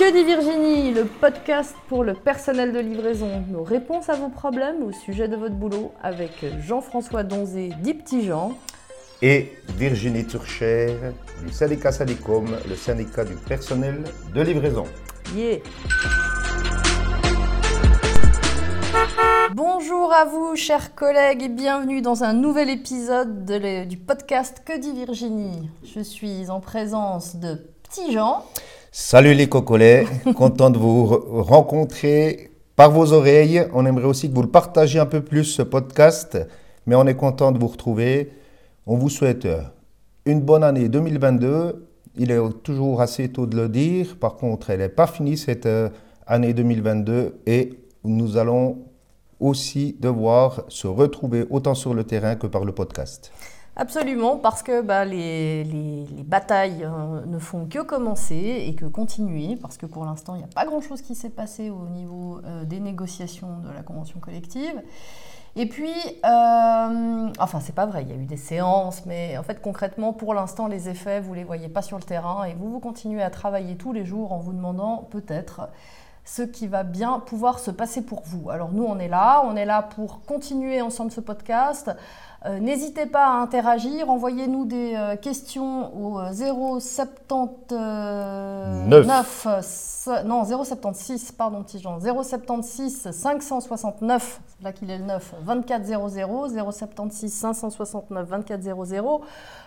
Que dit Virginie Le podcast pour le personnel de livraison. Nos réponses à vos problèmes au sujet de votre boulot avec Jean-François Donzé, dit Petit Jean. Et Virginie Turcher du syndicat Sadicom, le syndicat du personnel de livraison. Yeah. Bonjour à vous, chers collègues, et bienvenue dans un nouvel épisode de le- du podcast Que dit Virginie? Je suis en présence de Petit Jean. Salut les cocolets, content de vous re- rencontrer par vos oreilles. On aimerait aussi que vous le partagiez un peu plus ce podcast, mais on est content de vous retrouver. On vous souhaite euh, une bonne année 2022. Il est toujours assez tôt de le dire. Par contre, elle n'est pas finie cette euh, année 2022 et nous allons aussi devoir se retrouver autant sur le terrain que par le podcast. Absolument, parce que bah, les, les- les batailles euh, ne font que commencer et que continuer, parce que pour l'instant, il n'y a pas grand-chose qui s'est passé au niveau euh, des négociations de la convention collective. Et puis, euh, enfin, c'est pas vrai, il y a eu des séances, mais en fait, concrètement, pour l'instant, les effets, vous les voyez pas sur le terrain et vous, vous continuez à travailler tous les jours en vous demandant peut-être ce qui va bien pouvoir se passer pour vous. Alors nous, on est là, on est là pour continuer ensemble ce podcast. Euh, N'hésitez pas à interagir, envoyez-nous des euh, questions au euh, 079, euh, non 076, pardon petit Jean, 076 569, c'est là qu'il est le 9, 2400, 076 569 2400.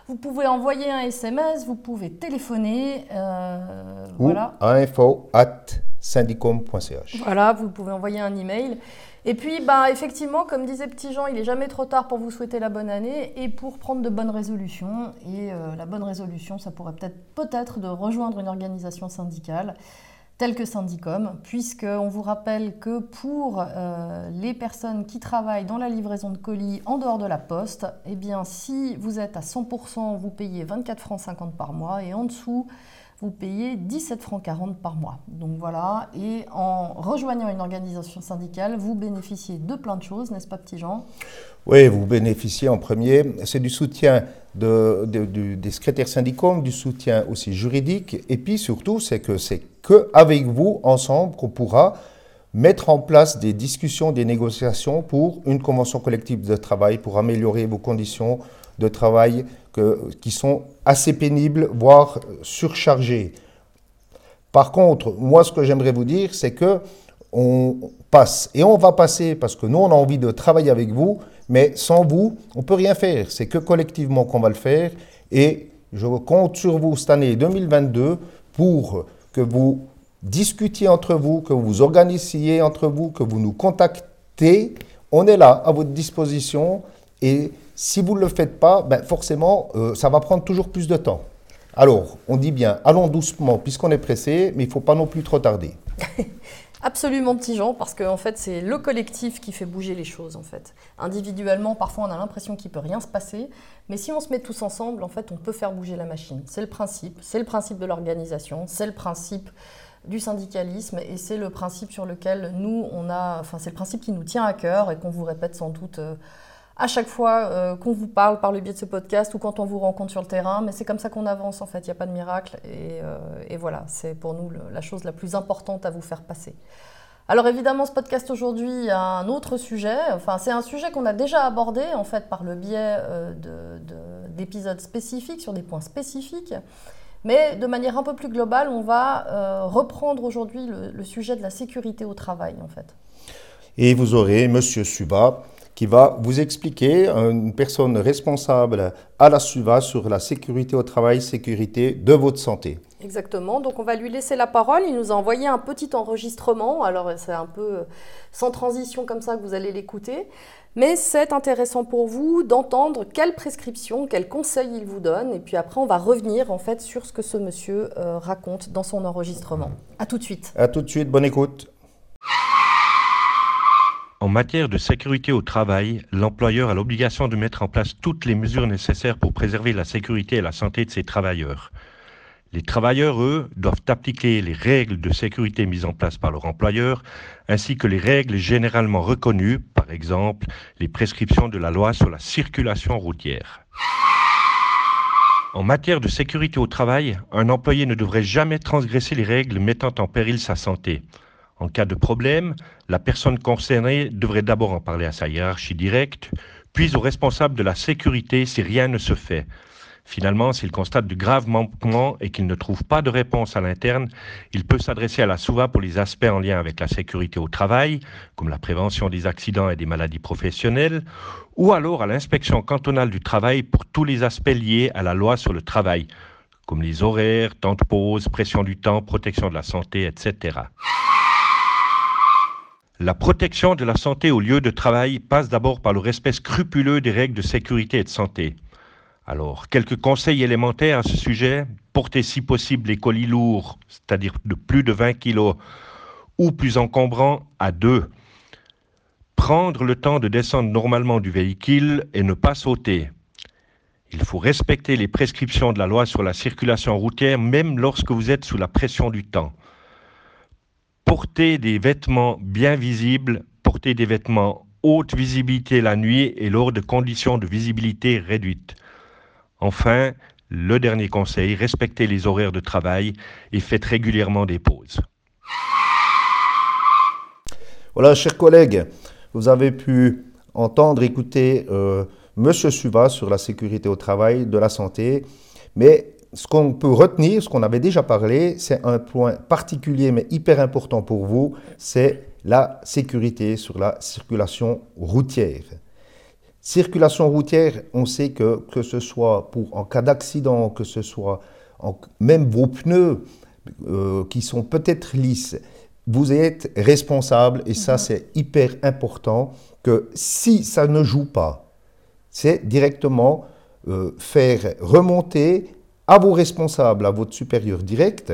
Vous pouvez envoyer un SMS, vous pouvez téléphoner, Ou voilà. à info at syndicom.ch. Voilà, vous pouvez envoyer un email. Et puis, bah, effectivement, comme disait Petit Jean, il n'est jamais trop tard pour vous souhaiter la bonne année et pour prendre de bonnes résolutions. Et euh, la bonne résolution, ça pourrait peut-être peut-être de rejoindre une organisation syndicale telle que Syndicom, puisqu'on vous rappelle que pour euh, les personnes qui travaillent dans la livraison de colis en dehors de la poste, eh bien, si vous êtes à 100%, vous payez 24 francs 50 par mois et en dessous, vous payez 17 francs 40 par mois. Donc voilà, et en rejoignant une organisation syndicale, vous bénéficiez de plein de choses, n'est-ce pas petit Jean? Oui, vous bénéficiez en premier, c'est du soutien des secrétaires syndicaux, du soutien aussi juridique, et puis surtout, c'est que c'est qu'avec vous, ensemble, qu'on pourra mettre en place des discussions, des négociations pour une convention collective de travail, pour améliorer vos conditions de travail qui sont assez pénibles, voire surchargées. Par contre, moi, ce que j'aimerais vous dire, c'est que on passe et on va passer parce que nous, on a envie de travailler avec vous, mais sans vous, on peut rien faire. C'est que collectivement qu'on va le faire. Et je compte sur vous cette année 2022 pour que vous discutiez entre vous, que vous organisiez entre vous, que vous nous contactez. On est là à votre disposition et si vous ne le faites pas, ben forcément, euh, ça va prendre toujours plus de temps. Alors, on dit bien, allons doucement puisqu'on est pressé, mais il ne faut pas non plus trop tarder. Absolument petit Jean, parce qu'en fait c'est le collectif qui fait bouger les choses en fait. Individuellement, parfois on a l'impression qu'il peut rien se passer, mais si on se met tous ensemble, en fait on peut faire bouger la machine. C'est le principe, c'est le principe de l'organisation, c'est le principe du syndicalisme et c'est le principe sur lequel nous on a, enfin c'est le principe qui nous tient à cœur et qu'on vous répète sans doute euh, à chaque fois euh, qu'on vous parle par le biais de ce podcast ou quand on vous rencontre sur le terrain, mais c'est comme ça qu'on avance en fait, il n'y a pas de miracle et, euh, voilà, c'est pour nous la chose la plus importante à vous faire passer. Alors évidemment, ce podcast aujourd'hui a un autre sujet, enfin c'est un sujet qu'on a déjà abordé en fait par le biais euh, de- de- d'épisodes spécifiques sur des points spécifiques. Mais de manière un peu plus globale, on va reprendre aujourd'hui le, le sujet de la sécurité au travail en fait. Et vous aurez Monsieur Suba qui va vous expliquer, une personne responsable à la SUVA sur la sécurité au travail, sécurité de votre santé. Exactement, donc on va lui laisser la parole. Il nous a envoyé un petit enregistrement, alors c'est un peu euh, sans transition comme ça que vous allez l'écouter, mais c'est intéressant pour vous d'entendre quelles prescriptions, quels conseils il vous donne, et puis après on va revenir en fait sur ce que ce monsieur euh, raconte dans son enregistrement. À tout de suite. À tout de suite, bonne écoute. En matière de sécurité au travail, l'employeur a l'obligation de mettre en place toutes les mesures nécessaires pour préserver la sécurité et la santé de ses travailleurs. Les travailleurs, eux, doivent appliquer les règles de sécurité mises en place par leur employeur, ainsi que les règles généralement reconnues, par exemple les prescriptions de la loi sur la circulation routière. En matière de sécurité au travail, un employé ne devrait jamais transgresser les règles mettant en péril sa santé. En cas de problème, la personne concernée devrait d'abord en parler à sa hiérarchie directe, puis au responsable de la sécurité si rien ne se fait. Finalement, s'il constate de graves manquements et qu'il ne trouve pas de réponse à l'interne, il peut s'adresser à la SOUVA pour les aspects en lien avec la sécurité au travail, comme la prévention des accidents et des maladies professionnelles, ou alors à l'inspection cantonale du travail pour tous les aspects liés à la loi sur le travail, comme les horaires, temps de pause, pression du temps, protection de la santé, etc. La protection de la santé au lieu de travail passe d'abord par le respect scrupuleux des règles de sécurité et de santé. Alors, quelques conseils élémentaires à ce sujet. Porter si possible les colis lourds, c'est-à-dire de plus de 20 kg, ou plus encombrants, à deux. Prendre le temps de descendre normalement du véhicule et ne pas sauter. Il faut respecter les prescriptions de la loi sur la circulation routière même lorsque vous êtes sous la pression du temps. Porter des vêtements bien visibles, porter des vêtements haute visibilité la nuit et lors de conditions de visibilité réduites. Enfin, le dernier conseil, respectez les horaires de travail et faites régulièrement des pauses. Voilà, chers collègues, vous avez pu entendre, écouter euh, Monsieur Suva sur la sécurité au travail, de la santé, mais ce qu'on peut retenir, ce qu'on avait déjà parlé, c'est un point particulier mais hyper important pour vous, c'est la sécurité sur la circulation routière. Circulation routière, on sait que que ce soit pour en cas d'accident, que ce soit en, même vos pneus euh, qui sont peut-être lisses, vous êtes responsable et ça mhm. c'est hyper important que si ça ne joue pas, c'est directement euh, faire remonter à vos responsables, à votre supérieur direct,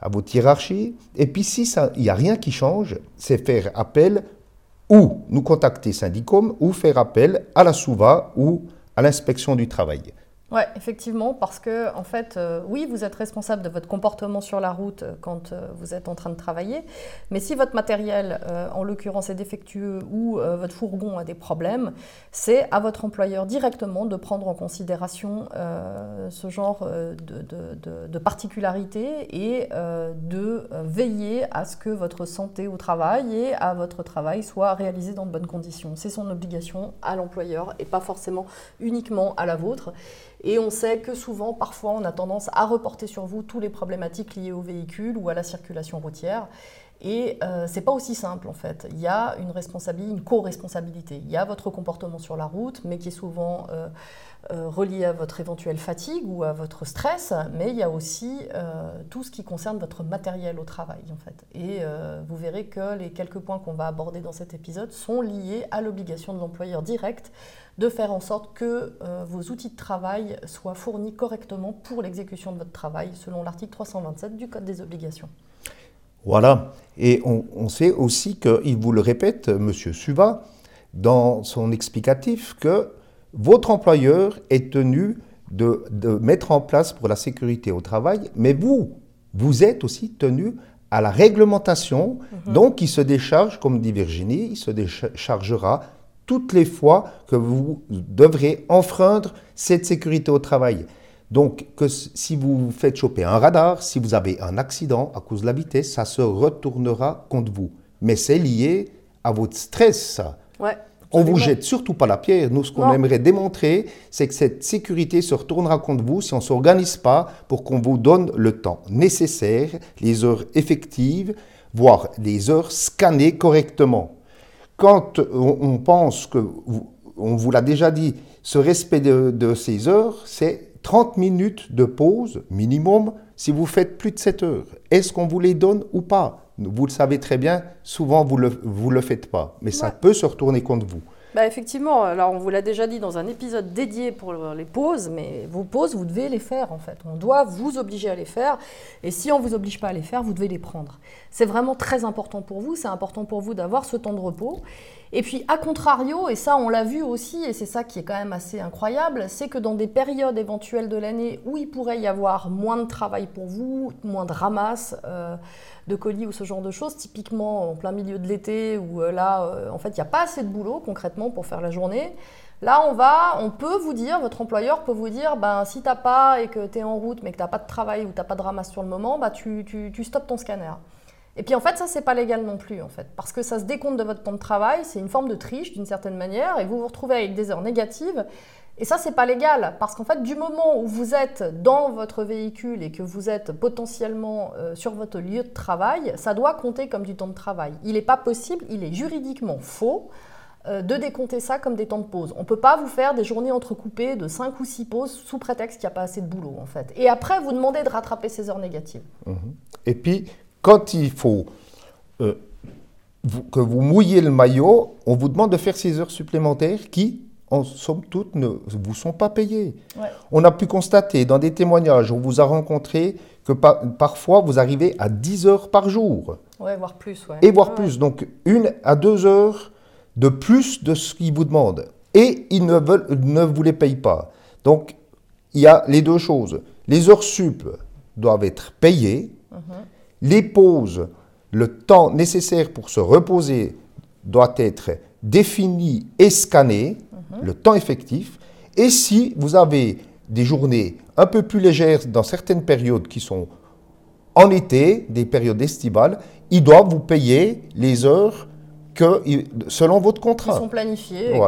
à votre hiérarchie. Et puis si il n'y a rien qui change, c'est faire appel ou nous contacter Syndicom ou faire appel à la SOUVA ou à l'inspection du travail. Oui, effectivement, parce que, en fait, euh, oui, vous êtes responsable de votre comportement sur la route euh, quand euh, vous êtes en train de travailler, mais si votre matériel, en l'occurrence, est défectueux ou votre fourgon a des problèmes, c'est à votre employeur directement de prendre en considération ce genre de, de, de particularités et de veiller à ce que votre santé au travail et à votre travail soient réalisés dans de bonnes conditions. C'est son obligation à l'employeur et pas forcément uniquement à la vôtre. Et on sait que souvent, parfois, on a tendance à reporter sur vous tous les problématiques liées au véhicule ou à la circulation routière. Et euh, c'est pas aussi simple en fait. Il y a une responsabilité, une co-responsabilité. Il y a votre comportement sur la route, mais qui est souvent euh, euh, relié à votre éventuelle fatigue ou à votre stress, mais il y a aussi euh, tout ce qui concerne votre matériel au travail en fait. Et vous verrez que les quelques points qu'on va aborder dans cet épisode sont liés à l'obligation de l'employeur direct de faire en sorte que vos outils de travail soient fournis correctement pour l'exécution de votre travail, selon l'article 327 du Code des obligations. Voilà. Et on, sait aussi qu'il vous le répète, M. Suva, dans son explicatif, que votre employeur est tenu de, mettre en place pour la sécurité au travail, mais vous, vous êtes aussi tenu à la réglementation, mhm. donc il se décharge, comme dit Virginie, il se déchargera toutes les fois que vous devrez enfreindre cette sécurité au travail. Donc, que si vous faites choper un radar, si vous avez un accident à cause de la vitesse, ça se retournera contre vous. Mais c'est lié à votre stress, ça. Ouais. On vous jette surtout pas la pierre. Nous, ce qu'on aimerait démontrer, c'est que cette sécurité se retournera contre vous si on ne s'organise pas pour qu'on vous donne le temps nécessaire, les heures effectives, voire les heures scannées correctement quand on, pense que, on vous l'a déjà dit, ce respect de, ces heures, c'est 30 minutes de pause minimum si vous faites plus de 7 heures. Est-ce qu'on vous les donne ou pas? Vous le savez très bien, souvent vous ne le, vous le faites pas, mais ça peut se retourner contre vous. Bah effectivement, alors on vous l'a déjà dit dans un épisode dédié pour les pauses, mais vos pauses, vous devez les faire en fait. On doit vous obliger à les faire, et si on ne vous oblige pas à les faire, vous devez les prendre. C'est vraiment très important pour vous, c'est important pour vous d'avoir ce temps de repos. Et puis, à contrario, et ça on l'a vu aussi, et c'est ça qui est quand même assez incroyable, c'est que dans des périodes éventuelles de l'année où il pourrait y avoir moins de travail pour vous, moins de ramasse euh, de colis ou ce genre de choses, typiquement en plein milieu de l'été où euh, là, euh, en fait, il n'y a pas assez de boulot concrètement pour faire la journée, Là, on va, on peut vous dire, votre employeur peut vous dire, ben, si t'as pas et que tu es en route, mais que tu n'as pas de travail ou tu n'as pas de ramasse sur le moment, bah, tu, tu, tu ton scanner. Et puis en fait, ça, c'est pas légal non plus, en fait, parce que ça se décompte de votre temps de travail, c'est une forme de triche d'une certaine manière, et vous vous retrouvez avec des heures négatives. Et ça, c'est pas légal, parce qu'en fait, du moment où vous êtes dans votre véhicule et que vous êtes potentiellement euh, sur votre lieu de travail, ça doit compter comme du temps de travail. Il n'est pas possible, il est juridiquement faux euh, de décompter ça comme des temps de pause. On ne peut pas vous faire des journées entrecoupées de 5 ou 6 pauses sous prétexte qu'il n'y a pas assez de boulot, en fait. Et après, vous demandez de rattraper ces heures négatives. Mhm. Et puis, quand il faut euh, que vous mouillez le maillot, on vous demande de faire ces heures supplémentaires qui, en somme toute, ne vous sont pas payées. On a pu constater dans des témoignages, on vous a rencontré que parfois vous arrivez à 10 heures par jour. Ouais, voire plus. Et voire plus. Donc, une à deux heures de plus de ce qu'ils vous demandent. Et ils ne, veulent, ne vous les payent pas. Donc, il y a les deux choses. Les heures sup doivent être payées. Mhm. Les pauses, le temps nécessaire pour se reposer doit être défini et scanné, mhm. le temps effectif. Et si vous avez des journées un peu plus légères dans certaines périodes qui sont en été, des périodes estivales, ils doivent vous payer les heures que, selon votre contrat. Qui sont planifiées et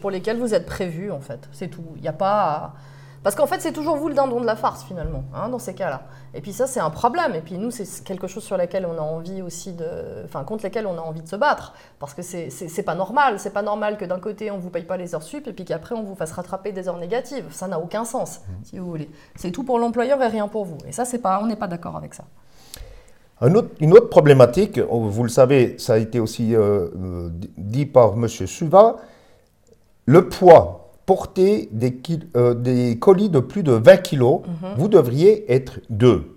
pour lesquelles vous êtes prévu, en fait. C'est tout. Il n'y a pas. Parce qu'en fait, c'est toujours vous le dindon de la farce, finalement, hein, dans ces cas-là. Et puis ça, c'est un problème. Et puis nous, c'est quelque chose sur lequel on a envie aussi de... Enfin, contre lequel on a envie de se battre. Parce que c'est pas normal. C'est pas normal que d'un côté, on vous paye pas les heures sup et puis qu'après, on vous fasse rattraper des heures négatives. Ça n'a aucun sens, mmh. si vous voulez. C'est tout pour l'employeur et rien pour vous. Et ça, c'est pas... on n'est pas d'accord avec ça. une autre problématique, vous le savez, ça a été aussi euh, euh, dit par M. Suva, le poids porter des, euh, des, colis de plus de 20 kilos, mhm. vous devriez être deux.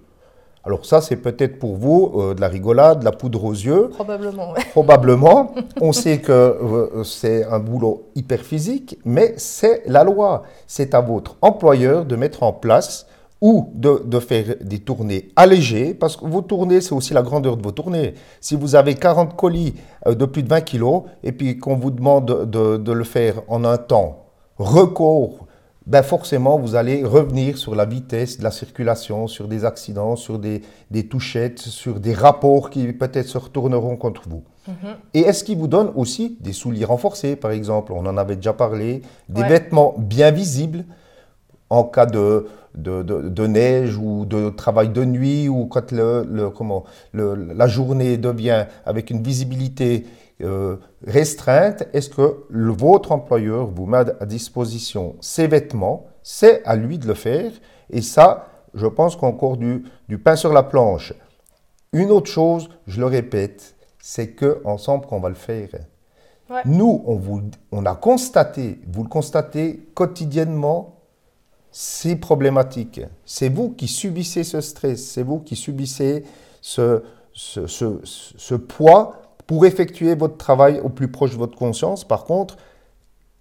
Alors ça, c'est peut-être pour vous euh, de la rigolade, de la poudre aux yeux. Probablement. Probablement. On sait que euh, c'est un boulot hyper physique, mais c'est la loi. C'est à votre employeur de mettre en place ou de, de, faire des tournées allégées, parce que vos tournées, c'est aussi la grandeur de vos tournées. Si vous avez 40 colis de plus de 20 kilos, et puis qu'on vous demande de, de le faire en un temps recours, ben forcément, vous allez revenir sur la vitesse de la circulation, sur des accidents, sur des, touchettes, sur des rapports qui peut-être se retourneront contre vous. Mhm. Et est-ce qu'il vous donne aussi des souliers renforcés, par exemple? On en avait déjà parlé, des vêtements bien visibles en cas de, de, neige ou de travail de nuit ou quand le, comment, la journée devient avec une visibilité euh, restreinte, est-ce que votre employeur vous met à disposition ses vêtements C'est à lui de le faire. Et ça, je pense qu'encore du, du pain sur la planche. Une autre chose, je le répète, c'est que ensemble qu'on va le faire. Nous, on, vous, on a constaté, vous le constatez quotidiennement, ces problématiques. C'est vous qui subissez ce stress, c'est vous qui subissez ce, ce, ce, ce poids pour effectuer votre travail au plus proche de votre conscience. Par contre,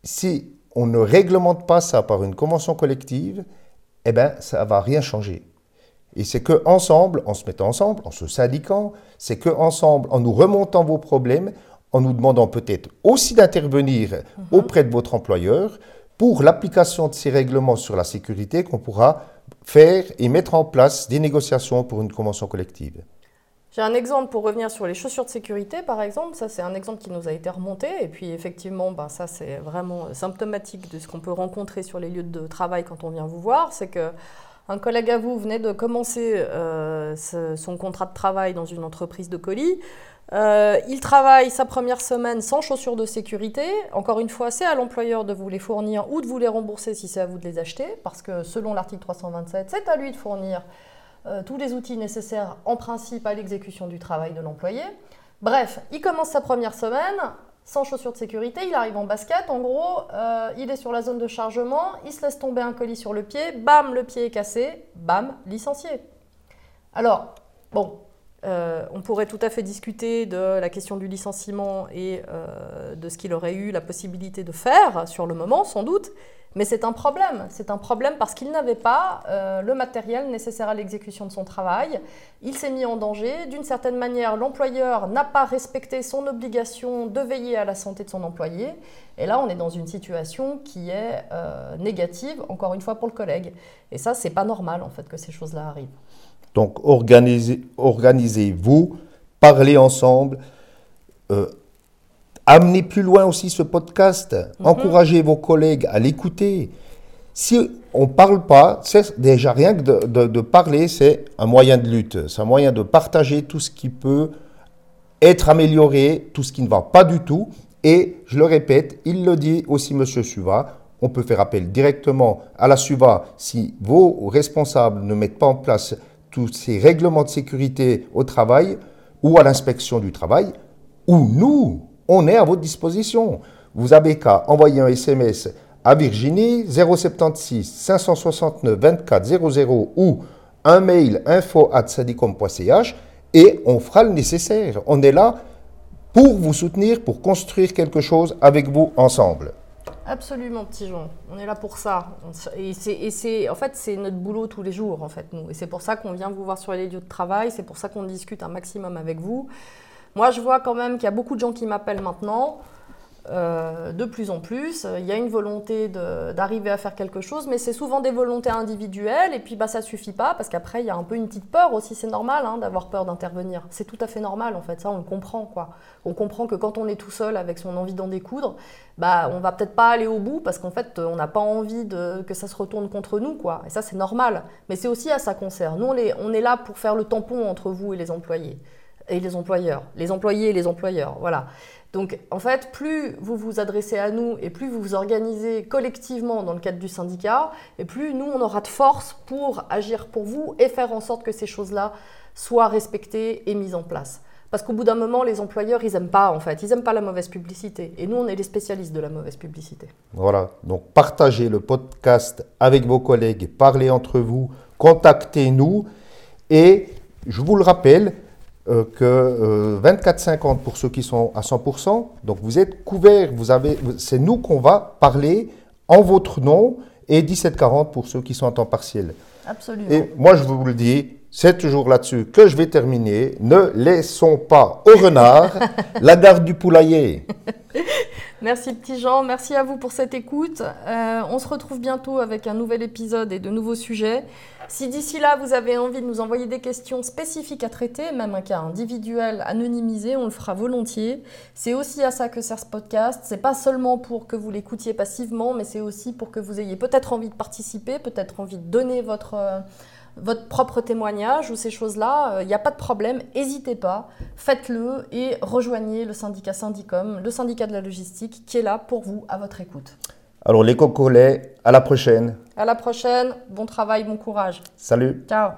si on ne réglemente pas ça par une convention collective, eh bien, ça ne va rien changer. Et c'est que ensemble, en se mettant ensemble, en se syndiquant, c'est que ensemble, en nous remontant vos problèmes, en nous demandant peut-être aussi d'intervenir mhm. auprès de votre employeur pour l'application de ces règlements sur la sécurité qu'on pourra faire et mettre en place des négociations pour une convention collective. J'ai un exemple pour revenir sur les chaussures de sécurité, par exemple. Ça, c'est un exemple qui nous a été remonté. Et puis, effectivement, ben, ça, c'est vraiment symptomatique de ce qu'on peut rencontrer sur les lieux de travail quand on vient vous voir. C'est que un collègue à vous venait de commencer euh, son contrat de travail dans une entreprise de colis. Euh, il travaille sa première semaine sans chaussures de sécurité. Encore une fois, c'est à l'employeur de vous les fournir ou de vous les rembourser si c'est à vous de les acheter, parce que selon l'article 327, c'est à lui de fournir euh, tous les outils nécessaires en principe à l'exécution du travail de l'employé. Bref, il commence sa première semaine sans chaussures de sécurité, il arrive en basket, en gros, euh, il est sur la zone de chargement, il se laisse tomber un colis sur le pied, bam, le pied est cassé, bam, licencié. Alors, bon, euh, on pourrait tout à fait discuter de la question du licenciement et de ce qu'il aurait eu la possibilité de faire sur le moment, sans doute. Mais c'est un problème. C'est un problème parce qu'il n'avait pas euh, le matériel nécessaire à l'exécution de son travail. Il s'est mis en danger. D'une certaine manière, l'employeur n'a pas respecté son obligation de veiller à la santé de son employé. Et là, on est dans une situation qui est euh, négative, encore une fois, pour le collègue. Et ça, c'est pas normal, en fait, que ces choses-là arrivent. Donc, organisez-vous, parlez ensemble. Euh, Amenez plus loin aussi ce podcast. Mhm. Encouragez vos collègues à l'écouter. Si on ne parle pas, c'est déjà rien que de, parler, c'est un moyen de lutte. C'est un moyen de partager tout ce qui peut être amélioré, tout ce qui ne va pas du tout. Et je le répète, il le dit aussi M. Suva, on peut faire appel directement à la SUVA si vos responsables ne mettent pas en place tous ces règlements de sécurité au travail ou à l'inspection du travail, ou nous, on est à votre disposition. Vous avez qu'à envoyer un SMS à Virginie 076 569 24 00 ou un mail info at et on fera le nécessaire. On est là pour vous soutenir, pour construire quelque chose avec vous ensemble. Absolument, petit Jean. On est là pour ça. Et c'est, en fait, c'est notre boulot tous les jours, en fait, nous. Et c'est pour ça qu'on vient vous voir sur les lieux de travail. C'est pour ça qu'on discute un maximum avec vous. Moi, je vois quand même qu'il y a beaucoup de gens qui m'appellent maintenant. Euh, de plus en plus. Il y a une volonté d'arriver à faire quelque chose, mais c'est souvent des volontés individuelles, et puis bah, ça suffit pas, parce qu'après, il y a un peu une petite peur aussi, c'est normal hein, d'avoir peur d'intervenir. C'est tout à fait normal, en fait, ça, on le comprend, quoi. On comprend que quand on est tout seul avec son envie d'en découdre, bah, on va peut-être pas aller au bout, parce qu'en fait, on n'a pas envie de, que ça se retourne contre nous, quoi. Et ça, c'est normal. Mais c'est aussi à ça qu'on sert. Nous, on est là pour faire le tampon entre vous et les employés et les employeurs, les employés et les employeurs, voilà. Donc en fait, plus vous vous adressez à nous et plus vous vous organisez collectivement dans le cadre du syndicat, et plus nous, on aura de force pour agir pour vous et faire en sorte que ces choses-là soient respectées et mises en place. Parce qu'au bout d'un moment, les employeurs, ils n'aiment pas, en fait. Ils n'aiment pas la mauvaise publicité. Et nous, on est les spécialistes de la mauvaise publicité. Voilà. Donc, partagez le podcast avec vos collègues, parlez entre vous, contactez-nous. Et je vous le rappelle, euh, que 24,50 euh, pour ceux qui sont à 100%. Donc vous êtes couverts, vous avez, c'est nous qu'on va parler en votre nom et 17,40 pour ceux qui sont en temps partiel. Absolument. Et moi je vous le dis, c'est toujours là-dessus que je vais terminer. Ne laissons pas au renard la garde du poulailler. Merci petit Jean, merci à vous pour cette écoute. Euh, on se retrouve bientôt avec un nouvel épisode et de nouveaux sujets. Si d'ici là vous avez envie de nous envoyer des questions spécifiques à traiter, même un cas individuel anonymisé, on le fera volontiers. C'est aussi à ça que sert ce podcast. C'est pas seulement pour que vous l'écoutiez passivement, mais c'est aussi pour que vous ayez peut-être envie de participer, peut-être envie de donner votre euh, propre témoignage ou ces choses-là, il euh, n'y a pas de problème, n'hésitez pas, faites-le et rejoignez le syndicat Syndicom, le syndicat de la logistique, qui est là pour vous, à votre écoute. Alors les cocolets, à la prochaine. À la prochaine, bon travail, bon courage. Salut. Ciao.